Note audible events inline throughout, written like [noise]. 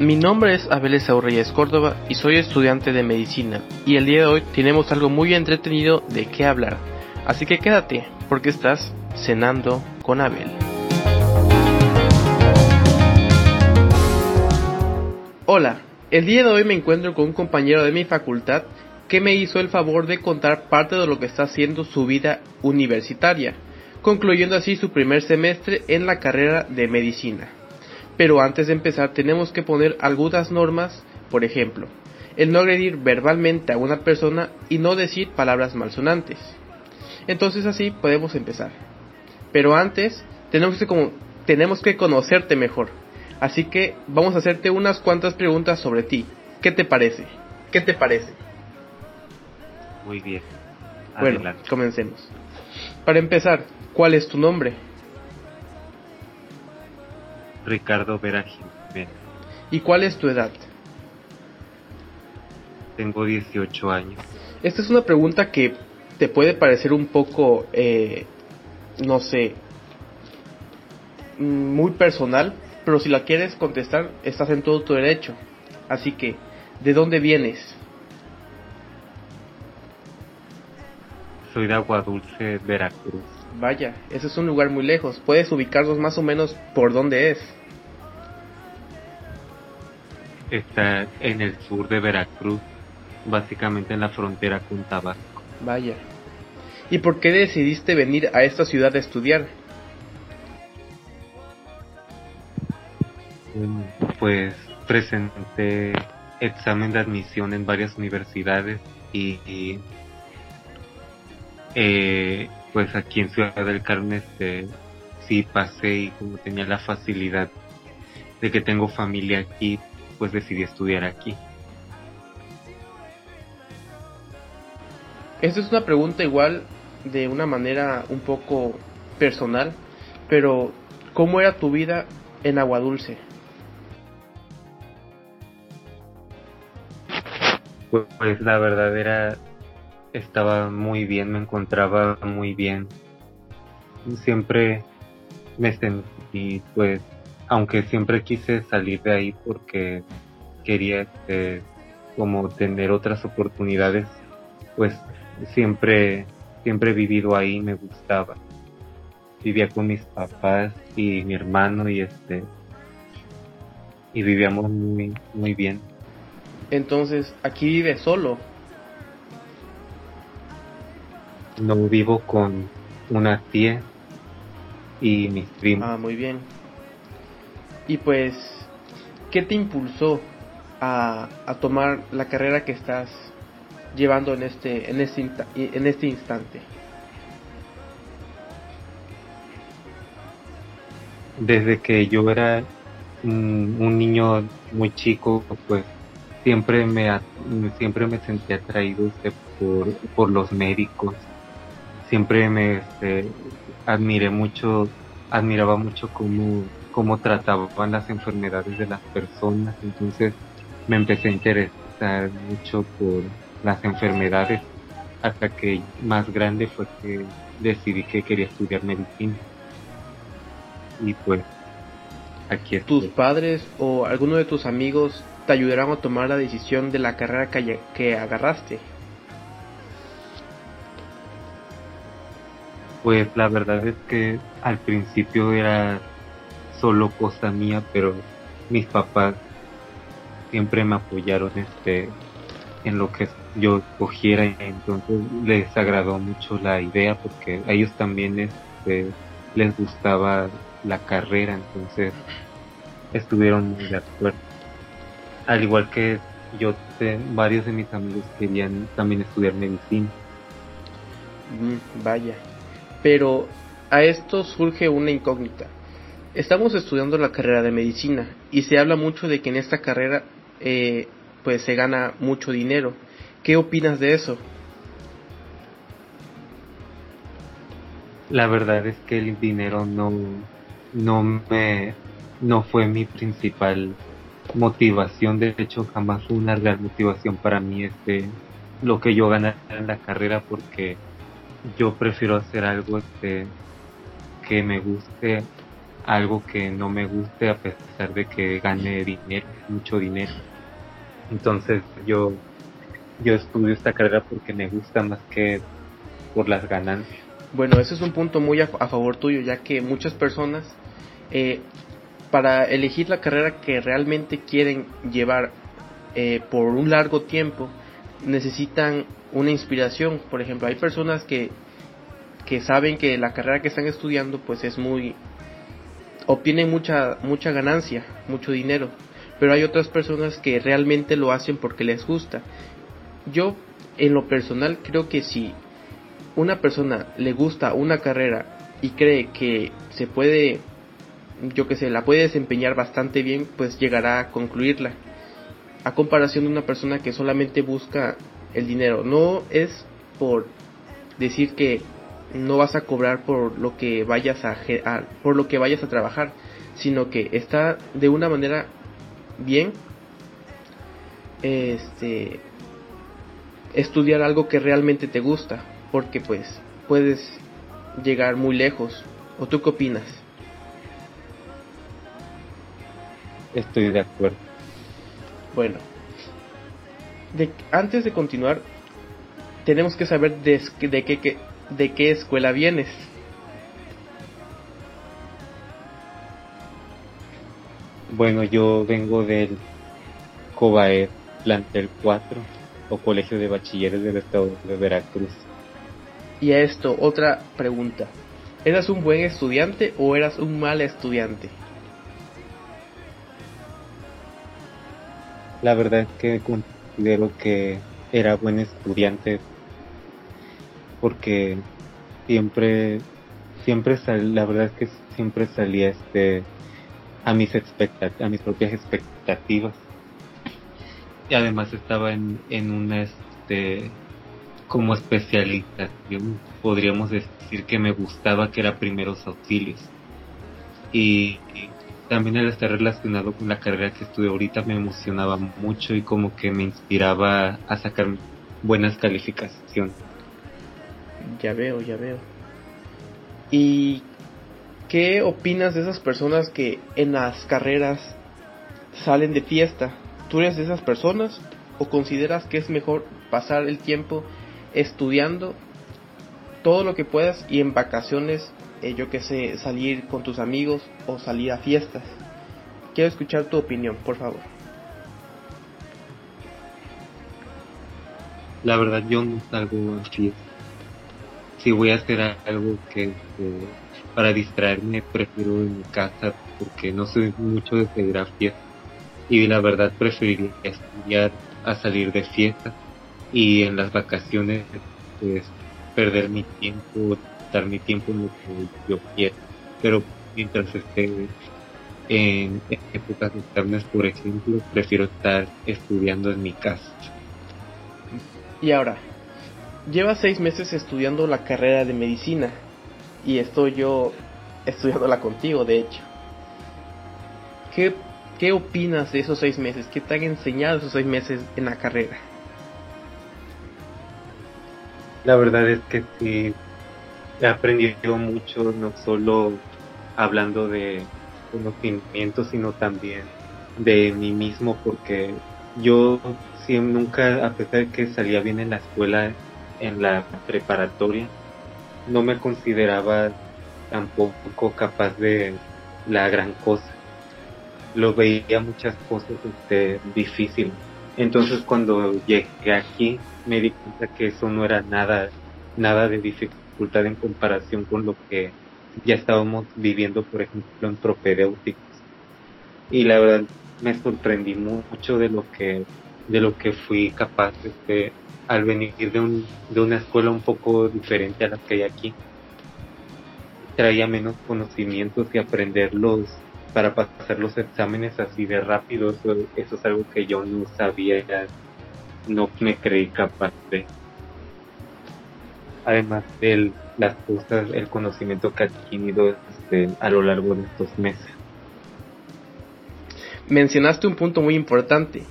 Mi nombre es Abel Esaú Reyes Córdoba y soy estudiante de medicina y el día de hoy tenemos algo muy entretenido de qué hablar. Así que quédate porque estás cenando con Abel. Hola, el día de hoy me encuentro con un compañero de mi facultad que me hizo el favor de contar parte de lo que está haciendo su vida universitaria, concluyendo así su primer semestre en la carrera de medicina. Pero antes de empezar tenemos que poner algunas normas, por ejemplo, el no agredir verbalmente a una persona y no decir palabras malsonantes. Entonces así podemos empezar. Pero antes tenemos que, como, tenemos que conocerte mejor. Así que vamos a hacerte unas cuantas preguntas sobre ti. ¿Qué te parece? ¿Qué te parece? Muy bien. Bueno, comencemos. Para empezar, ¿cuál es tu nombre? Ricardo Vera ¿Y cuál es tu edad? Tengo 18 años. Esta es una pregunta que te puede parecer un poco, eh, no sé, muy personal, pero si la quieres contestar, estás en todo tu derecho. Así que, ¿de dónde vienes? Soy de Agua Dulce, Veracruz. Vaya, ese es un lugar muy lejos. ¿Puedes ubicarnos más o menos por dónde es? Está en el sur de Veracruz, básicamente en la frontera con Tabasco. Vaya. ¿Y por qué decidiste venir a esta ciudad a estudiar? Pues presenté examen de admisión en varias universidades y, eh, pues aquí en Ciudad del Carmen este, sí pasé y como tenía la facilidad de que tengo familia aquí, pues decidí estudiar aquí. Esta es una pregunta igual de una manera un poco personal, pero ¿cómo era tu vida en Agua Dulce? Pues la verdad era, estaba muy bien, me encontraba muy bien. Siempre me sentí pues aunque siempre quise salir de ahí porque quería este, como tener otras oportunidades, pues siempre, siempre he vivido ahí, me gustaba. Vivía con mis papás y mi hermano y este, y vivíamos muy, muy bien. Entonces, aquí vive solo. No vivo con una tía y mis primos. Ah, muy bien. Y pues, ¿qué te impulsó a, tomar la carrera que estás llevando en este, en este, en este instante? Desde que yo era un, niño muy chico, pues siempre me siempre me sentí atraído este, por, por los médicos. Siempre me este, admiré mucho, admiraba mucho cómo cómo trataban las enfermedades de las personas. Entonces me empecé a interesar mucho por las enfermedades hasta que más grande fue que decidí que quería estudiar medicina. Y pues aquí estoy. ¿Tus padres o alguno de tus amigos te ayudaron a tomar la decisión de la carrera que, que agarraste? Pues la verdad es que al principio era solo cosa mía, pero mis papás siempre me apoyaron este en lo que yo escogiera entonces les agradó mucho la idea porque a ellos también este, les gustaba la carrera entonces estuvieron muy de acuerdo. Al igual que yo varios de mis amigos querían también estudiar medicina. Mm, vaya pero a esto surge una incógnita Estamos estudiando la carrera de medicina y se habla mucho de que en esta carrera eh, pues se gana mucho dinero. ¿Qué opinas de eso? La verdad es que el dinero no, no me no fue mi principal motivación, de hecho jamás fue una gran motivación para mí este lo que yo ganara en la carrera porque yo prefiero hacer algo este que me guste algo que no me guste a pesar de que gane dinero, mucho dinero. Entonces yo, yo estudio esta carrera porque me gusta más que por las ganancias. Bueno, ese es un punto muy a, favor tuyo, ya que muchas personas, eh, para elegir la carrera que realmente quieren llevar eh, por un largo tiempo, necesitan una inspiración. Por ejemplo, hay personas que, que saben que la carrera que están estudiando pues es muy obtienen mucha mucha ganancia, mucho dinero, pero hay otras personas que realmente lo hacen porque les gusta. Yo en lo personal creo que si una persona le gusta una carrera y cree que se puede yo que sé, la puede desempeñar bastante bien, pues llegará a concluirla. A comparación de una persona que solamente busca el dinero. No es por decir que no vas a cobrar por lo que vayas a, por lo que vayas a trabajar, sino que está de una manera bien este estudiar algo que realmente te gusta, porque pues puedes llegar muy lejos. ¿O tú qué opinas? Estoy de acuerdo. Bueno, antes de continuar, tenemos que saber de, de, qué, de qué escuela vienes. Bueno, yo vengo del COBAER Plantel 4 o Colegio de Bachilleres del Estado de Veracruz. Y a esto, otra pregunta. ¿Eras un buen estudiante o eras un mal estudiante? La verdad es que considero que era buen estudiante porque siempre siempre la verdad es que siempre salía este a mis a mis propias expectativas. Y además estaba en, en una este como especialización podríamos decir que me gustaba que era primeros auxilios. Y también el estar relacionado con la carrera que estudio ahorita me emocionaba mucho y como que me inspiraba a sacar buenas calificaciones. Ya veo, ya veo. ¿Y qué opinas de esas personas que en las carreras salen de fiesta? ¿Tú eres de esas personas o consideras que es mejor pasar el tiempo estudiando todo lo que puedas y en vacaciones eh, yo que sé, salir con tus amigos o salir a fiestas. Quiero escuchar tu opinión, por favor. La verdad yo no salgo a fiestas. Si voy a hacer algo que para distraerme prefiero en mi casa porque no soy mucho de seguir a fiestas. Y la verdad preferiría estudiar a salir de fiestas y en las vacaciones pues perder mi tiempo mi tiempo en lo que yo quiero. Pero mientras esté en épocas externas, por ejemplo, prefiero estar estudiando en mi casa. Y ahora, llevas seis meses estudiando la carrera de medicina y estoy yo estudiándola contigo, de hecho. ¿Qué, ¿Qué opinas de esos seis meses? ¿Qué te han enseñado esos seis meses en la carrera? La verdad es que sí, he aprendido mucho, no solo hablando de conocimiento, sino también de mí mismo, porque yo siempre, nunca, a pesar de que salía bien en la escuela, en la preparatoria, no me consideraba tampoco capaz de la gran cosa. Lo veía muchas cosas este, difíciles. Entonces cuando llegué aquí me di cuenta que eso no era nada, nada de en comparación con lo que ya estábamos viviendo, por ejemplo, en propedéuticos. Y la verdad me sorprendí mucho de lo que de lo que fui capaz este, al venir de, un, de una escuela un poco diferente a la que hay aquí. Traía menos conocimientos y aprenderlos para pasar los exámenes así de rápido. Eso, eso es algo que yo no sabía, no me creí capaz de además de las cosas, el conocimiento que ha adquirido este, a lo largo de estos meses. Mencionaste un punto muy importante,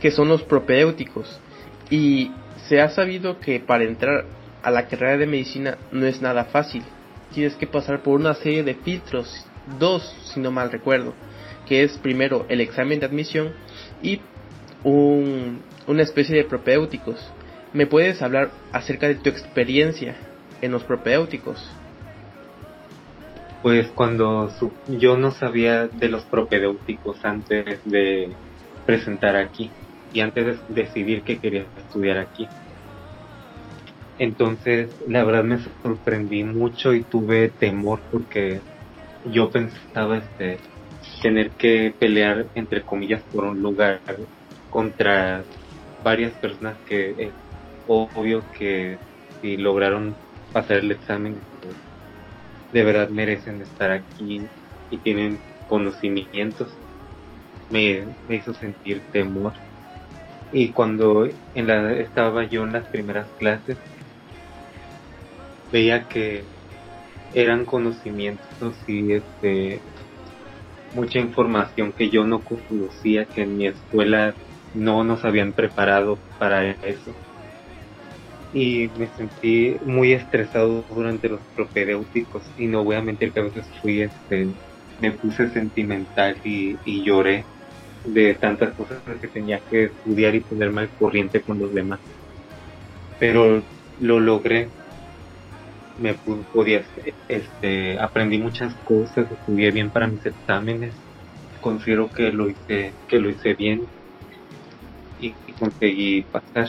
que son los propedéuticos, y se ha sabido que para entrar a la carrera de medicina no es nada fácil. Tienes que pasar por una serie de filtros dos, si no mal recuerdo, que es primero el examen de admisión y un, una especie de propéuticos. ¿Me puedes hablar acerca de tu experiencia en los propéuticos? Pues cuando yo no sabía de los propedéuticos antes de presentar aquí y antes de decidir que quería estudiar aquí. Entonces, la verdad me sorprendí mucho y tuve temor porque yo pensaba este tener que pelear entre comillas por un lugar contra varias personas que es obvio que si lograron pasar el examen de verdad merecen estar aquí y tienen conocimientos. Me, hizo sentir temor. Y cuando en la, estaba yo en las primeras clases veía que eran conocimientos y este mucha información que yo no conocía que en mi escuela no nos habían preparado para eso y me sentí muy estresado durante los propedéuticos y no voy a mentir que a veces fui este me puse sentimental y, y lloré de tantas cosas que tenía que estudiar y ponerme al corriente con los demás. Pero lo logré. Me podía este aprendí muchas cosas estudié bien para mis exámenes considero que lo hice que lo hice bien y conseguí pasar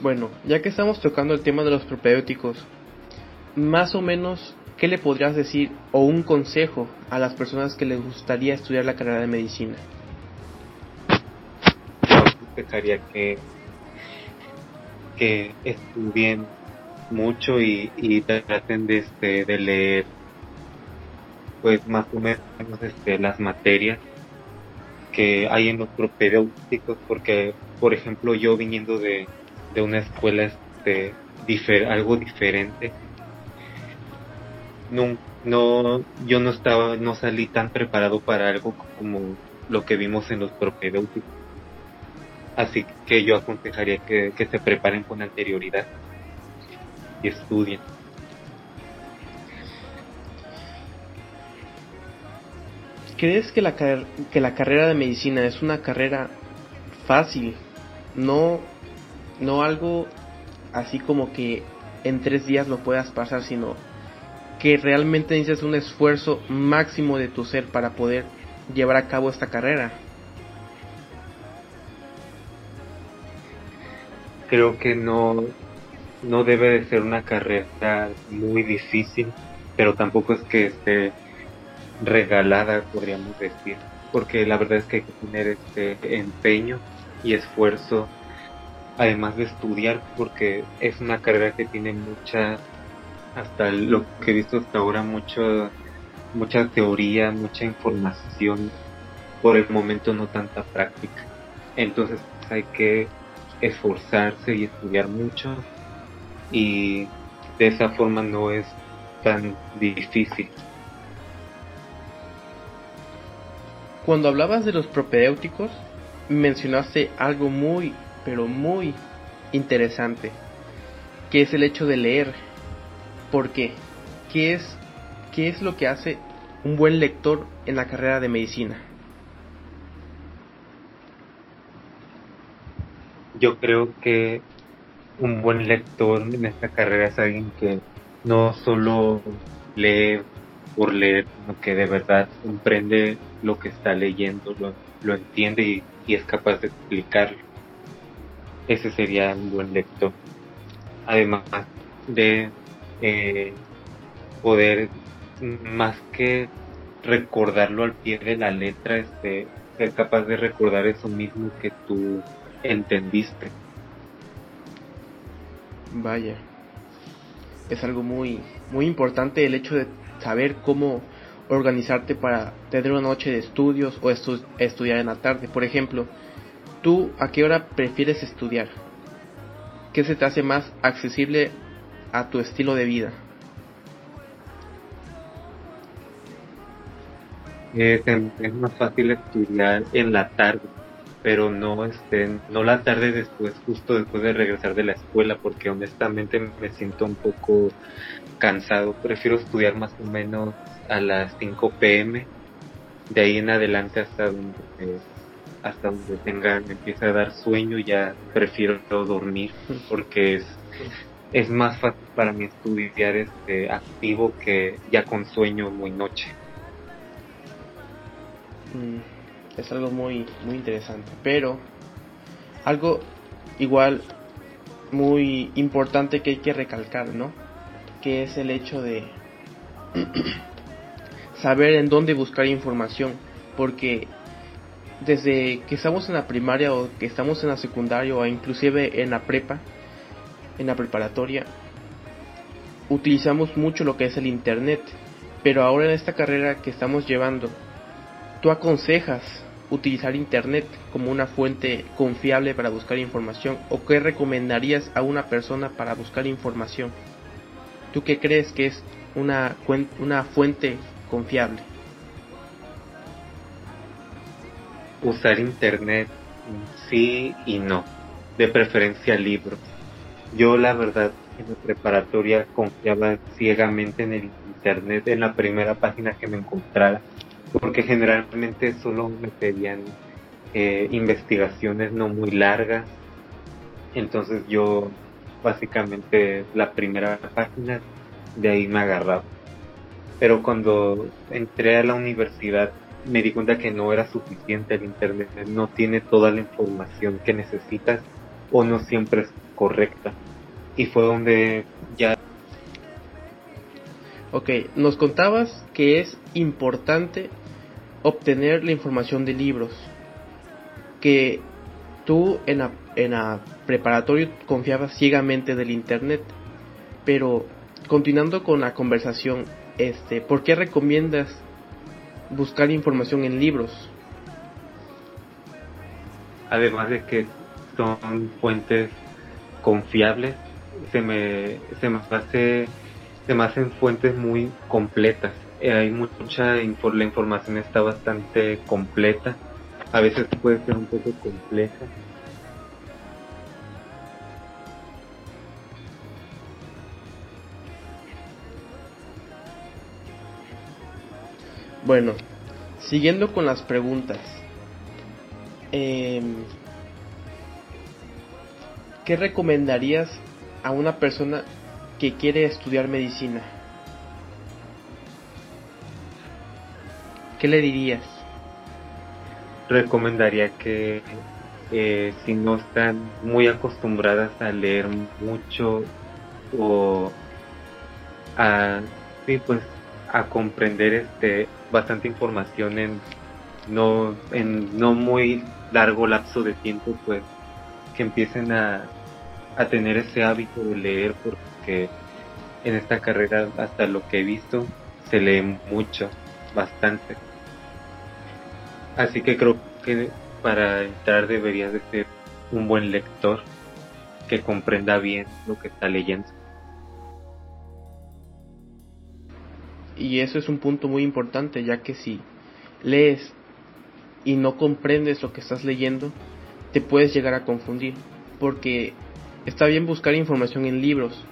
Bueno, ya que estamos tocando el tema de los propedéuticos, más o menos, ¿qué le podrías decir o un consejo a las personas que les gustaría estudiar la carrera de medicina? Yo que, que estudien mucho y, y traten de, este, de leer pues más o menos este, las materias que hay en los propedéuticos porque por ejemplo yo viniendo de, de una escuela este, algo diferente. No, no, yo no estaba, no salí tan preparado para algo como lo que vimos en los propedéuticos. Así que yo aconsejaría que, se preparen con anterioridad y estudien. ¿Crees que la, que la carrera de medicina es una carrera fácil? No no algo así como que en tres días lo puedas pasar, sino que realmente necesitas un esfuerzo máximo de tu ser para poder llevar a cabo esta carrera. Creo que no, no debe de ser una carrera muy difícil, pero tampoco es que esté regalada, podríamos decir, porque la verdad es que hay que tener este empeño y esfuerzo además de estudiar, porque es una carrera que tiene mucha, hasta lo que he visto hasta ahora, mucho, mucha teoría, mucha información, por el momento no tanta práctica. Entonces hay que esforzarse y estudiar mucho y de esa forma no es tan difícil. Cuando hablabas de los propedéuticos, mencionaste algo muy pero muy interesante, que es el hecho de leer. ¿Por qué? ¿Qué es, qué es lo que hace un buen lector en la carrera de medicina? Yo creo que un buen lector en esta carrera es alguien que no solo lee por leer, sino que de verdad comprende lo que está leyendo, lo, entiende y es capaz de explicarlo ese sería un buen lector. Además de eh, poder, más que recordarlo al pie de la letra, este, ser capaz de recordar eso mismo que tú entendiste. Vaya, es algo muy, muy importante el hecho de saber cómo organizarte para tener una noche de estudios o estudiar en la tarde. Por ejemplo, ¿Tú a qué hora prefieres estudiar? ¿Qué se te hace más accesible a tu estilo de vida? es más fácil estudiar en la tarde pero no este no la tarde después justo después de regresar de la escuela porque honestamente me siento un poco cansado prefiero estudiar más o menos a las 5 pm de ahí en adelante hasta donde hasta donde tenga me empieza a dar sueño ya prefiero dormir porque es es más fácil para mí estudiar este activo que ya con sueño muy noche. Mm, es algo muy muy interesante pero algo igual muy importante que hay que recalcar no que es el hecho de [clears throat] saber en dónde buscar información porque desde que estamos en la primaria o que estamos en la secundaria o inclusive en la prepa, en la preparatoria, utilizamos mucho lo que es el Internet. Pero ahora en esta carrera que estamos llevando, ¿tú aconsejas utilizar Internet como una fuente confiable para buscar información? ¿O qué recomendarías a una persona para buscar información? ¿Tú qué crees que es una, una fuente confiable? Usar internet sí y no, de preferencia libros. Yo la verdad en la preparatoria confiaba ciegamente en el internet, en la primera página que me encontrara, porque generalmente solo me pedían eh, investigaciones no muy largas, entonces yo básicamente la primera página de ahí me agarraba. Pero cuando entré a la universidad me di cuenta que no era suficiente el Internet, no tiene toda la información que necesitas o no siempre es correcta. Y fue donde ya... Ok, nos contabas que es importante obtener la información de libros, que tú en la, en la preparatoria confiabas ciegamente del Internet, pero continuando con la conversación, este, ¿por qué recomiendas buscar información en libros. Además de que son fuentes confiables, se me, se me hace, se me hacen fuentes muy completas. Eh, hay mucha, la información está bastante completa. A veces puede ser un poco compleja, Bueno, siguiendo con las preguntas. Em, ¿Qué recomendarías a una persona que quiere estudiar medicina? ¿Qué le dirías? Recomendaría que eh, si no están muy acostumbradas a leer mucho o a sí pues a comprender este bastante información en no en no muy largo lapso de tiempo pues que empiecen a, a tener ese hábito de leer porque en esta carrera hasta lo que he visto se lee mucho bastante. Así que creo que para entrar deberías de ser un buen lector que comprenda bien lo que está leyendo Y eso es un punto muy importante, ya que si lees y no comprendes lo que estás leyendo, te puedes llegar a confundir. Porque está bien buscar información en libros,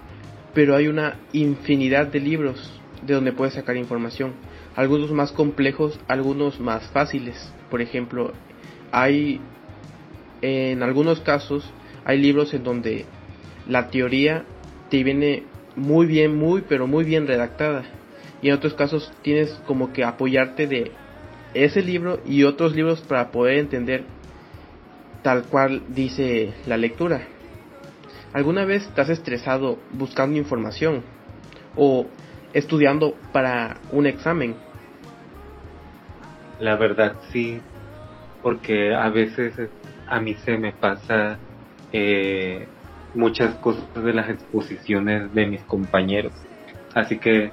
pero hay una infinidad de libros de donde puedes sacar información. Algunos más complejos, algunos más fáciles. Por ejemplo, hay en algunos casos hay libros en donde la teoría te viene muy bien, muy pero muy bien redactada y en otros casos tienes como que apoyarte de ese libro y otros libros para poder entender tal cual dice la lectura. ¿Alguna vez has estresado buscando información o estudiando para un examen? La verdad sí, porque a veces a mí se me pasa eh, muchas cosas de las exposiciones de mis compañeros. Así que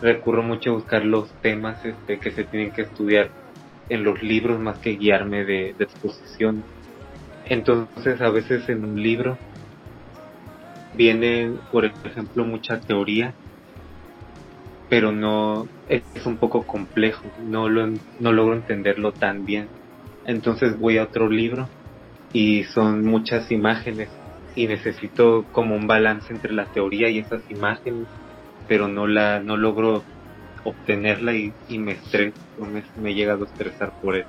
recurro mucho a buscar los temas este, que se tienen que estudiar en los libros más que guiarme de, exposición. Entonces a veces en un libro viene, por ejemplo, mucha teoría, pero no es un poco complejo, no, lo, no logro entenderlo tan bien. entonces voy a otro libro y son muchas imágenes y necesito como un balance entre la teoría y esas imágenes, pero no la no logro obtenerla y, me estreso, me, me he llegado a estresar por eso.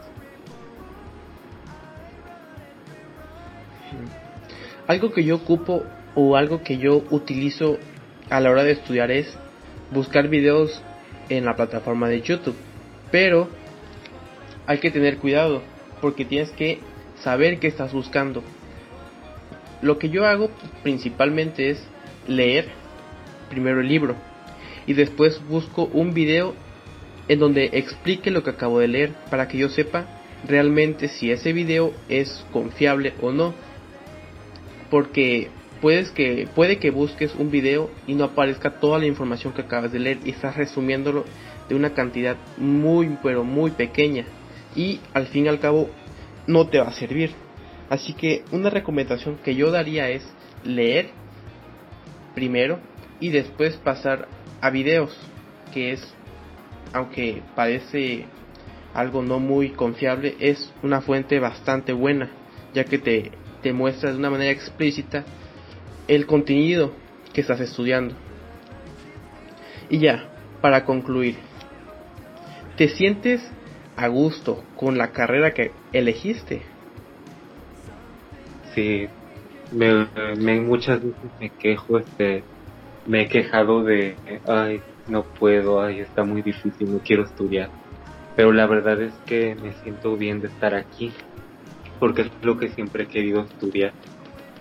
Algo que yo ocupo o algo que yo utilizo a la hora de estudiar es buscar videos en la plataforma de YouTube. Pero hay que tener cuidado porque tienes que saber qué estás buscando. Lo que yo hago principalmente es leer primero el libro y después busco un video en donde explique lo que acabo de leer para que yo sepa realmente si ese video es confiable o no. Porque puedes que, puede que busques un video y no aparezca toda la información que acabas de leer y estás resumiéndolo de una cantidad muy pero muy pequeña y al fin y al cabo no te va a servir. Así que una recomendación que yo daría es leer primero y después pasar a videos, que es, aunque parece algo no muy confiable, es una fuente bastante buena, ya que te, te muestra de una manera explícita el contenido que estás estudiando. Y ya, para concluir, ¿te sientes a gusto con la carrera que elegiste? Sí, me, me muchas veces me quejo, este, me he quejado de, ay, no puedo, ay, está muy difícil, no quiero estudiar. Pero la verdad es que me siento bien de estar aquí, porque es lo que siempre he querido estudiar.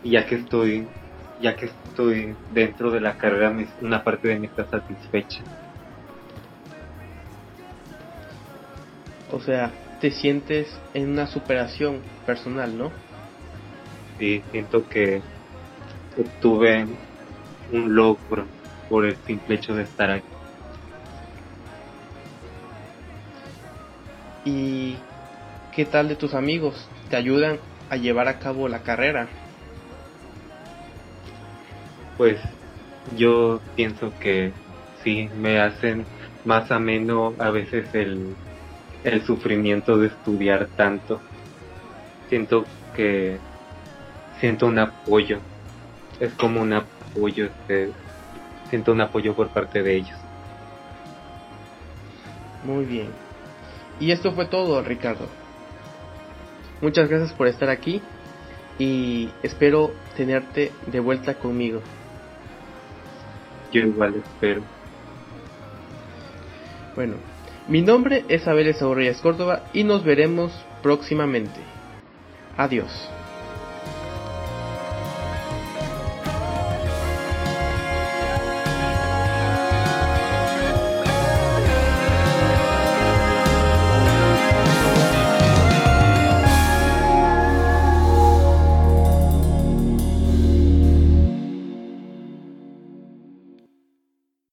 Y ya que estoy ya que estoy dentro de la carrera, una parte de mí está satisfecha. O sea, te sientes en una superación personal, ¿no? Sí, siento que obtuve un logro por el simple hecho de estar aquí. ¿Y qué tal de tus amigos? ¿Te ayudan a llevar a cabo la carrera? pues yo pienso que sí, me hacen más ameno a veces el, el sufrimiento de estudiar tanto. Siento que siento un apoyo, es como un apoyo, este, siento un apoyo por parte de ellos. Muy bien. Y esto fue todo, Ricardo. Muchas gracias por estar aquí y espero tenerte de vuelta conmigo. Yo igual espero. Bueno, mi nombre es Abel Esaú Reyes Córdoba y nos veremos próximamente. Adiós.